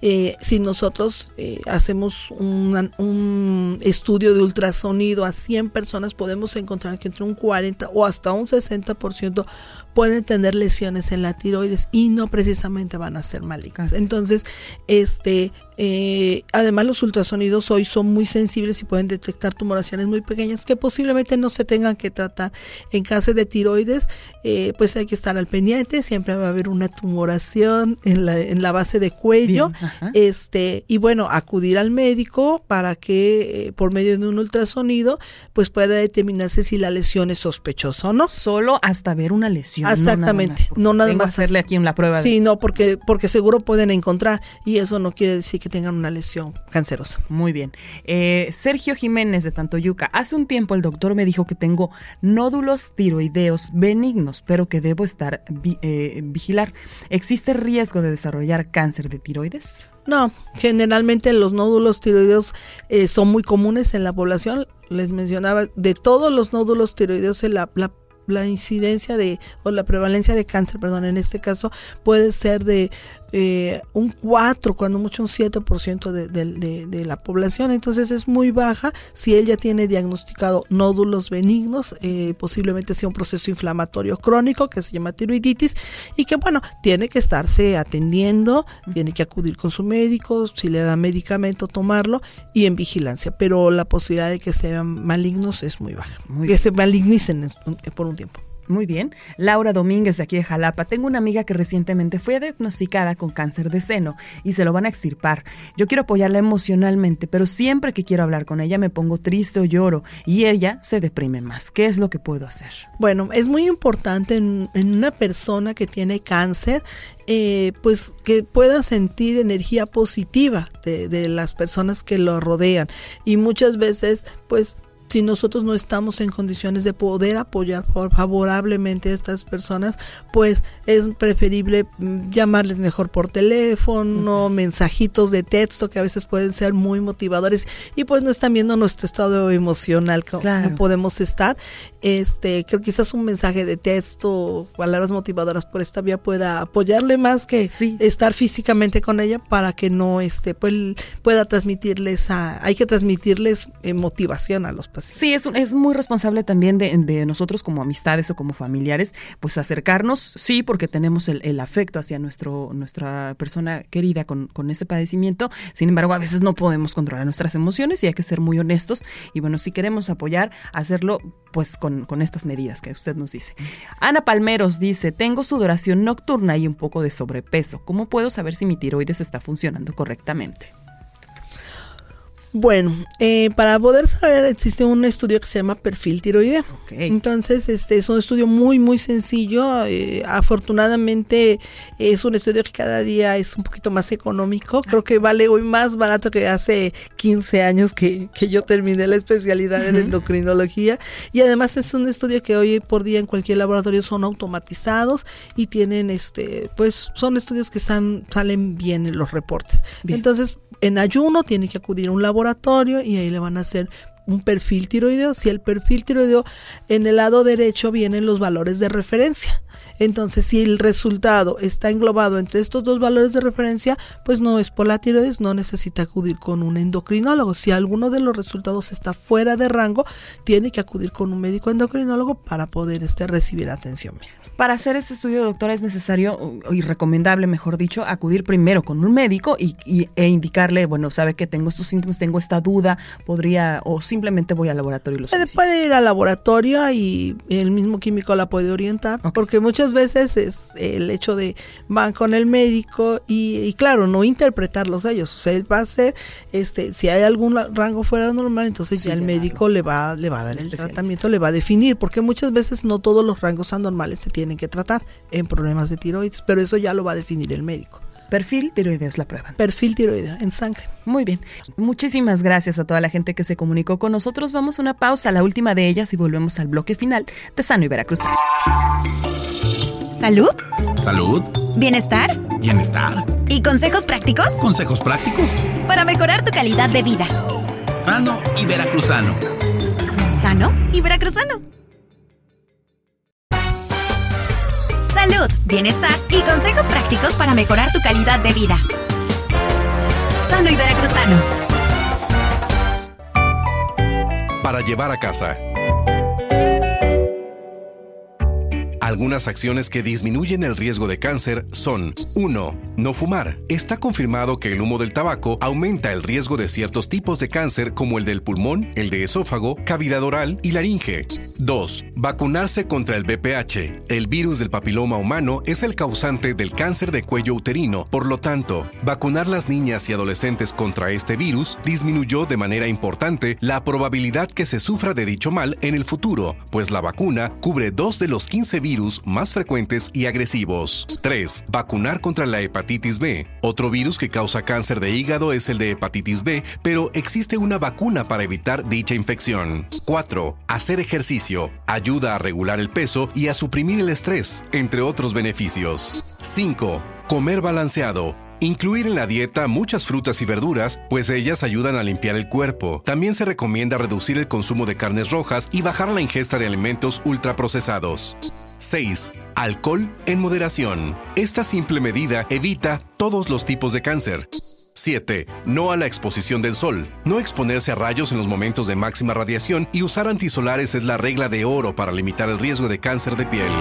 Eh, si nosotros eh, hacemos un, estudio de ultrasonido a 100 personas, podemos encontrar que entre un 40 o hasta un 60% pueden tener lesiones en la tiroides y no precisamente van a ser malignas. Entonces, este, eh, además los ultrasonidos hoy son muy sensibles y pueden detectar tumoraciones muy pequeñas que posiblemente no se tengan que tratar. En caso de tiroides, eh, pues hay que estar al pendiente, siempre va a haber una tumoración en la, en la base de cuello, este, y bueno, acudir al médico para que eh, por medio de un ultrasonido, pues pueda determinarse si la lesión es sospechosa o no. Solo hasta ver una lesión Exactamente, no nada más, hacerle aquí una prueba. Sí, no, porque, porque seguro pueden encontrar y eso no quiere decir que tengan una lesión cancerosa. Muy bien. Eh, Sergio Jiménez de Tantoyuca, hace un tiempo el doctor me dijo que tengo nódulos tiroideos benignos, pero que debo estar eh, vigilar. ¿Existe riesgo de desarrollar cáncer de tiroides? No, generalmente los nódulos tiroideos eh, son muy comunes en la población. Les mencionaba, de todos los nódulos tiroideos, la, la la incidencia de, o la prevalencia de cáncer, perdón, en este caso puede ser de eh, un 4, cuando mucho un 7% de, de, de, la población, entonces es muy baja. Si él ya tiene diagnosticado nódulos benignos, eh, posiblemente sea un proceso inflamatorio crónico que se llama tiroiditis y que bueno, tiene que estarse atendiendo, tiene que acudir con su médico, si le da medicamento, tomarlo y en vigilancia, pero la posibilidad de que sean malignos es muy baja, que se malignicen por un tiempo. Muy bien. Laura Domínguez de aquí de Jalapa. Tengo una amiga que recientemente fue diagnosticada con cáncer de seno y se lo van a extirpar. Yo quiero apoyarla emocionalmente, pero siempre que quiero hablar con ella me pongo triste o lloro y ella se deprime más. ¿Qué es lo que puedo hacer? Bueno, es muy importante en, una persona que tiene cáncer eh, pues que pueda sentir energía positiva de, de, las personas que lo rodean y muchas veces pues si nosotros no estamos en condiciones de poder apoyar favorablemente a estas personas, pues es preferible mm, llamarles mejor por teléfono, mensajitos de texto que a veces pueden ser muy motivadores y pues no están viendo nuestro estado emocional como podemos estar. Este, creo que quizás un mensaje de texto, palabras motivadoras por esta vía pueda apoyarle más que estar físicamente con ella para que no este pues, pueda transmitirles a, hay que transmitirles eh, motivación a los pacientes. Sí, es, es muy responsable también de, nosotros como amistades o como familiares, pues acercarnos, sí, porque tenemos el, afecto hacia nuestro, nuestra persona querida con, con, ese padecimiento. Sin embargo, a veces no podemos controlar nuestras emociones y hay que ser muy honestos. Y bueno, si queremos apoyar, hacerlo pues con, con estas medidas que usted nos dice. Ana Palmeros dice, tengo sudoración nocturna y un poco de sobrepeso. ¿Cómo puedo saber si mi tiroides está funcionando correctamente? Bueno, eh, para poder saber existe un estudio que se llama perfil tiroideo. Entonces, este es un estudio muy, muy sencillo. Eh, afortunadamente es un estudio que cada día es un poquito más económico. Creo que vale hoy más barato que hace 15 años que, que yo terminé la especialidad en endocrinología. Y además es un estudio que hoy por día en cualquier laboratorio son automatizados y tienen, este, pues son estudios que están, salen bien en los reportes. Entonces, en ayuno tiene que acudir a un laboratorio y ahí le van a hacer un perfil tiroideo. Si el perfil tiroideo en el lado derecho vienen los valores de referencia. Entonces, si el resultado está englobado entre estos dos valores de referencia, pues no es por la tiroides, no necesita acudir con un endocrinólogo. Si alguno de los resultados está fuera de rango, tiene que acudir con un médico endocrinólogo para poder este, recibir atención. Para hacer este estudio, doctora, es necesario y recomendable, mejor dicho, acudir primero con un médico y, e indicarle, bueno, sabe que tengo estos síntomas, tengo esta duda, podría, o simplemente voy al laboratorio y lo puede, puede ir al laboratorio y el mismo químico la puede orientar, porque muchas veces es el hecho de van con el médico y, claro, no interpretarlos ellos, o sea, él va a hacer, este, si hay algún rango fuera normal, entonces ya el médico le va, le va a dar el tratamiento, le va a definir, porque muchas veces no todos los rangos anormales se tienen que tratar en problemas de tiroides, pero eso ya lo va a definir el médico. Perfil tiroideo es la prueba. Perfil tiroideo en sangre. Muy bien. Muchísimas gracias a toda la gente que se comunicó con nosotros. Vamos a una pausa, la última de ellas, y volvemos al bloque final de Sano y Veracruz. ¿Salud? ¿Salud? ¿Bienestar? ¿Bienestar? ¿Y consejos prácticos? ¿Consejos prácticos? Para mejorar tu calidad de vida. Sano y veracruzano. Sano y veracruzano. salud, bienestar y consejos prácticos para mejorar tu calidad de vida. Sano y veracruzano. Para llevar a casa. Algunas acciones que disminuyen el riesgo de cáncer son 1. No fumar. Está confirmado que el humo del tabaco aumenta el riesgo de ciertos tipos de cáncer como el del pulmón, el de esófago, cavidad oral y laringe. 2. Vacunarse contra el BPH. El virus del papiloma humano es el causante del cáncer de cuello uterino. Por lo tanto, vacunar las niñas y adolescentes contra este virus disminuyó de manera importante la probabilidad que se sufra de dicho mal en el futuro, pues la vacuna cubre dos de los 15 virus más frecuentes y agresivos. 3. Vacunar contra la hepatitis B. Otro virus que causa cáncer de hígado es el de hepatitis B, pero existe una vacuna para evitar dicha infección. 4. Hacer ejercicio. Ayuda a regular el peso y a suprimir el estrés, entre otros beneficios. 5. Comer balanceado. Incluir en la dieta muchas frutas y verduras, pues ellas ayudan a limpiar el cuerpo. También se recomienda reducir el consumo de carnes rojas y bajar la ingesta de alimentos ultraprocesados. 6. Alcohol en moderación. Esta simple medida evita todos los tipos de cáncer. 7. No a la exposición del sol. No exponerse a rayos en los momentos de máxima radiación y usar antisolares es la regla de oro para limitar el riesgo de cáncer de piel.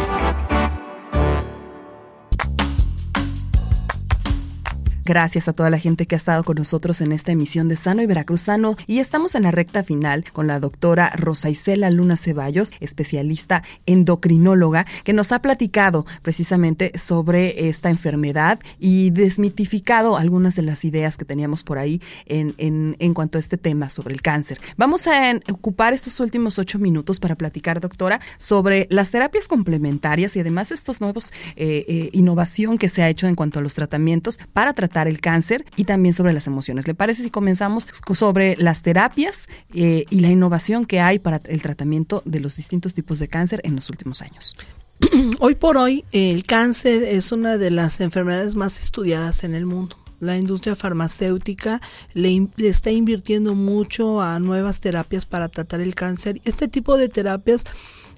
Gracias a toda la gente que ha estado con nosotros en esta emisión de Sano y Veracruzano y estamos en la recta final con la doctora Rosa Isela Luna Ceballos, especialista endocrinóloga, que nos ha platicado precisamente sobre esta enfermedad y desmitificado algunas de las ideas que teníamos por ahí en, en, cuanto a este tema sobre el cáncer. Vamos a ocupar estos últimos ocho minutos para platicar, doctora, sobre las terapias complementarias y además estos nuevos eh, eh, innovación que se ha hecho en cuanto a los tratamientos para tratar el cáncer y también sobre las emociones. ¿Le parece si comenzamos sobre las terapias eh, y la innovación que hay para el tratamiento de los distintos tipos de cáncer en los últimos años? Hoy por hoy el cáncer es una de las enfermedades más estudiadas en el mundo la industria farmacéutica le, está invirtiendo mucho a nuevas terapias para tratar el cáncer. Este tipo de terapias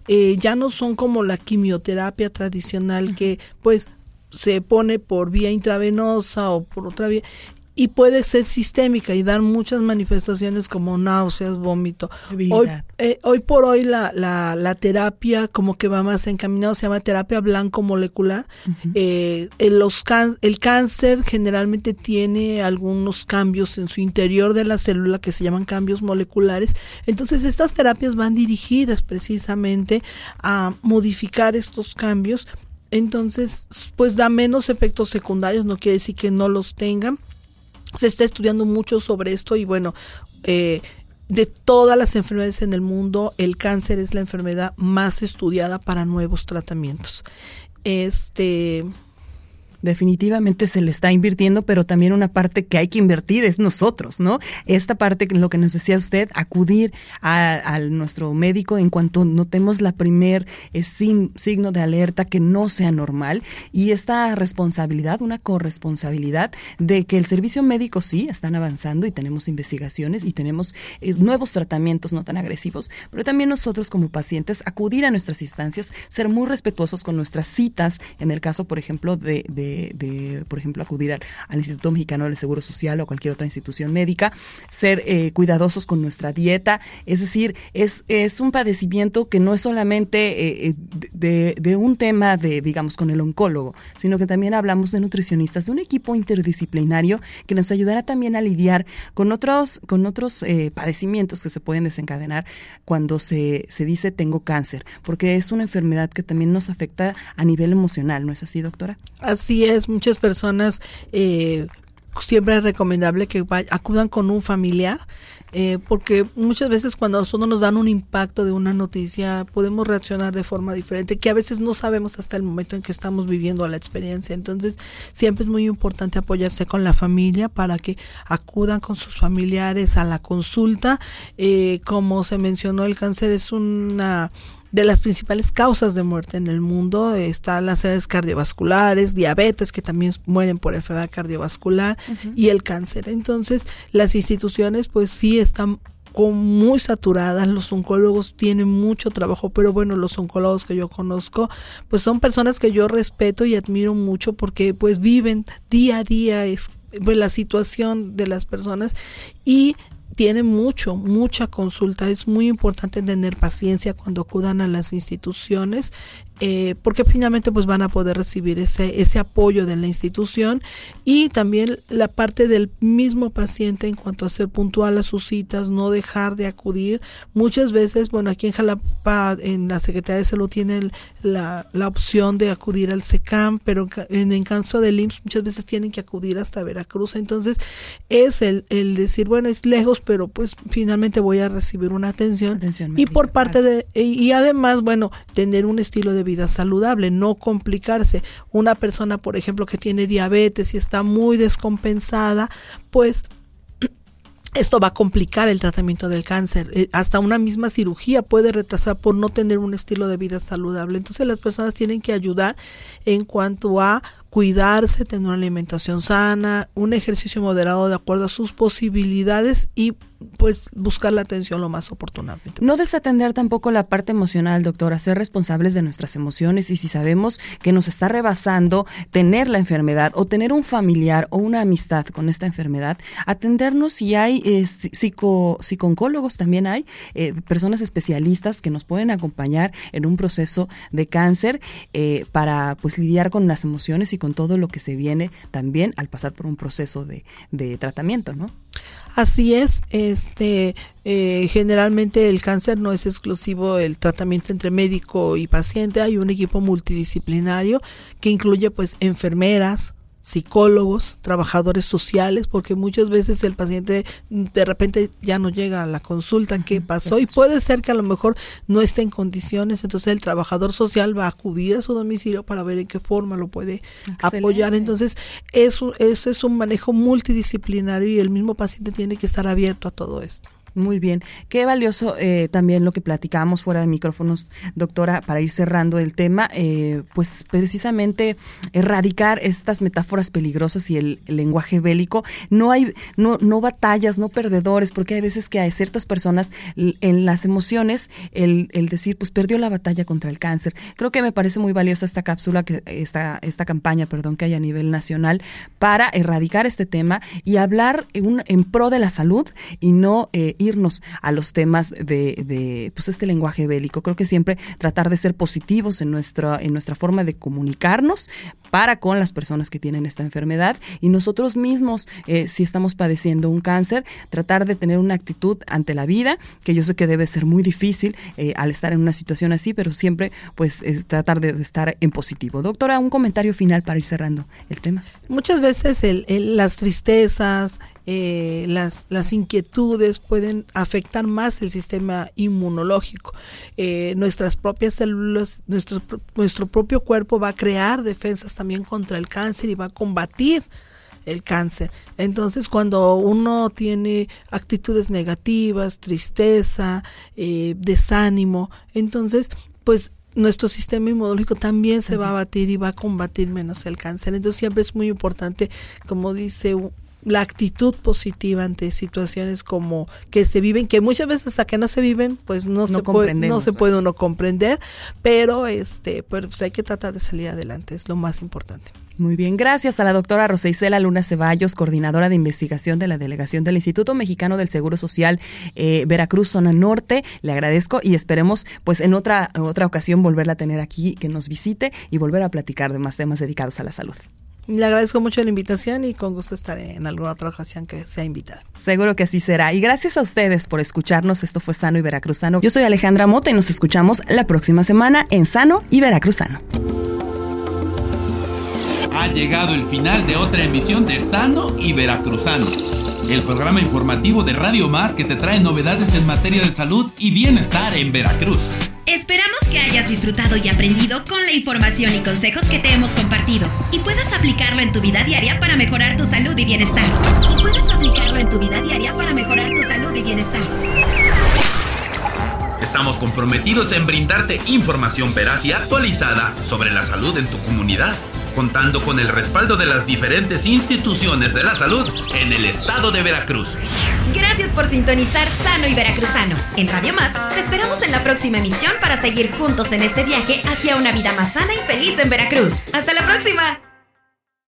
eh, ya no son como la quimioterapia tradicional que pues se pone por vía intravenosa o por otra vía y puede ser sistémica y dar muchas manifestaciones como náuseas, vómito. Hoy, eh, hoy, por hoy la, la, la, terapia como que va más encaminado, se llama terapia blanco molecular. Eh, el, los el cáncer generalmente tiene algunos cambios en su interior de la célula que se llaman cambios moleculares. Entonces estas terapias van dirigidas precisamente a modificar estos cambios entonces, pues da menos efectos secundarios, no quiere decir que no los tengan. Se está estudiando mucho sobre esto y bueno, eh, de todas las enfermedades en el mundo, el cáncer es la enfermedad más estudiada para nuevos tratamientos. Este, definitivamente se le está invirtiendo, pero también una parte que hay que invertir es nosotros, ¿no? Esta parte, lo que nos decía usted, acudir a, nuestro médico en cuanto notemos la primer eh, signo de alerta que no sea normal y esta responsabilidad, una corresponsabilidad de que el servicio médico sí están avanzando y tenemos investigaciones y tenemos eh, nuevos tratamientos no tan agresivos, pero también nosotros como pacientes acudir a nuestras instancias, ser muy respetuosos con nuestras citas, en el caso, por ejemplo, de de, por ejemplo, acudir al, Instituto Mexicano del Seguro Social o cualquier otra institución médica, ser eh, cuidadosos con nuestra dieta, es decir, es, es un padecimiento que no es solamente eh, eh, de, un tema de, digamos, con el oncólogo, sino que también hablamos de nutricionistas, de un equipo interdisciplinario que nos ayudará también a lidiar con otros, con otros padecimientos que se pueden desencadenar cuando se, se dice tengo cáncer, porque es una enfermedad que también nos afecta a nivel emocional, ¿no es así, doctora? Así muchas personas eh, siempre es recomendable que acudan con un familiar, eh, porque muchas veces cuando nosotros nos dan un impacto de una noticia, podemos reaccionar de forma diferente, que a veces no sabemos hasta el momento en que estamos viviendo la experiencia. Entonces, siempre es muy importante apoyarse con la familia para que acudan con sus familiares a la consulta. Eh, como se mencionó, el cáncer es una de las principales causas de muerte en el mundo están las edades cardiovasculares, diabetes, que también mueren por enfermedad cardiovascular, y el cáncer. Entonces, las instituciones pues sí están muy saturadas, los oncólogos tienen mucho trabajo, pero bueno, los oncólogos que yo conozco, pues son personas que yo respeto y admiro mucho porque pues viven día a día es, pues, la situación de las personas y tiene mucho, mucha consulta. Es muy importante tener paciencia cuando acudan a las instituciones eh, porque finalmente pues van a poder recibir ese, ese apoyo de la institución y también la parte del mismo paciente en cuanto a ser puntual a sus citas, no dejar de acudir. Muchas veces, bueno, aquí en Jalapa, en la Secretaría de Salud tienen la, la opción de acudir al SECAM, pero en el caso del IMSS muchas veces tienen que acudir hasta Veracruz. Entonces es el, el decir, bueno, es lejos, pero pues finalmente voy a recibir una atención, y por parte de y, además, bueno, tener un estilo de vida saludable, no complicarse. Una persona, por ejemplo, que tiene diabetes y está muy descompensada, pues esto va a complicar el tratamiento del cáncer. Eh, hasta una misma cirugía puede retrasar por no tener un estilo de vida saludable. Entonces las personas tienen que ayudar en cuanto a cuidarse, tener una alimentación sana, un ejercicio moderado de acuerdo a sus posibilidades y pues buscar la atención lo más oportunamente. No desatender tampoco la parte emocional, doctora, ser responsables de nuestras emociones y si sabemos que nos está rebasando tener la enfermedad o tener un familiar o una amistad con esta enfermedad, atendernos si hay eh, psico, psicólogos también hay, eh, personas especialistas que nos pueden acompañar en un proceso de cáncer eh, para pues lidiar con las emociones y con todo lo que se viene también al pasar por un proceso de, de tratamiento, ¿no? Así es, este eh, generalmente el cáncer no es exclusivo el tratamiento entre médico y paciente, hay un equipo multidisciplinario que incluye pues enfermeras, psicólogos, trabajadores sociales, porque muchas veces el paciente de repente ya no llega a la consulta, ¿qué pasó? Y puede ser que a lo mejor no esté en condiciones, entonces el trabajador social va a acudir a su domicilio para ver en qué forma lo puede apoyar. Entonces, eso, eso es un manejo multidisciplinario y el mismo paciente tiene que estar abierto a todo esto. Muy bien. Qué valioso eh, también lo que platicábamos fuera de micrófonos, doctora, para ir cerrando el tema, eh, pues precisamente erradicar estas metáforas peligrosas y el, lenguaje bélico. No hay, no, no batallas, no perdedores, porque hay veces que hay ciertas personas en las emociones, el, el decir, pues perdió la batalla contra el cáncer. Creo que me parece muy valiosa esta cápsula, que esta, esta campaña, perdón, que hay a nivel nacional para erradicar este tema y hablar en, en pro de la salud y no eh, irnos a los temas de, de, pues este lenguaje bélico. Creo que siempre tratar de ser positivos en nuestra, en nuestra forma de comunicarnos para con las personas que tienen esta enfermedad y nosotros mismos, eh, si estamos padeciendo un cáncer, tratar de tener una actitud ante la vida, que yo sé que debe ser muy difícil eh, al estar en una situación así, pero siempre pues tratar de, estar en positivo. Doctora, un comentario final para ir cerrando el tema. Muchas veces las tristezas, eh, las, las inquietudes pueden afectar más el sistema inmunológico. nuestras propias células, nuestro, nuestro propio cuerpo va a crear defensas también contra el cáncer y va a combatir el cáncer. Entonces, cuando uno tiene actitudes negativas, tristeza, eh, desánimo, entonces, pues nuestro sistema inmunológico también se va a batir y va a combatir menos el cáncer. Entonces, siempre es muy importante, como dice la actitud positiva ante situaciones como que se viven, que muchas veces hasta que no se viven, pues no, se puede, no se puede uno comprender, pero este, pues hay que tratar de salir adelante, es lo más importante. Muy bien, gracias a la doctora Rosa Luna Ceballos, coordinadora de investigación de la delegación del Instituto Mexicano del Seguro Social eh, Veracruz, zona norte. Le agradezco y esperemos, pues, en otra, otra ocasión volverla a tener aquí, que nos visite y volver a platicar de más temas dedicados a la salud. Le agradezco mucho la invitación y con gusto estaré en alguna otra ocasión que sea invitada. Seguro que así será. Y gracias a ustedes por escucharnos. Esto fue Sano y Veracruzano. Yo soy Alejandra Mota y nos escuchamos la próxima semana en Sano y Veracruzano. Ha llegado el final de otra emisión de Sano y Veracruzano, el programa informativo de Radio Más que te trae novedades en materia de salud y bienestar en Veracruz. Esperamos que hayas disfrutado y aprendido con la información y consejos que te hemos compartido y puedas aplicarlo en tu vida diaria para mejorar tu salud y bienestar. Y puedas aplicarlo en tu vida diaria para mejorar tu salud y bienestar. Estamos comprometidos en brindarte información veraz y actualizada sobre la salud en tu comunidad contando con el respaldo de las diferentes instituciones de la salud en el estado de Veracruz. Gracias por sintonizar Sano y Veracruzano. En Radio Más, te esperamos en la próxima emisión para seguir juntos en este viaje hacia una vida más sana y feliz en Veracruz. ¡Hasta la próxima!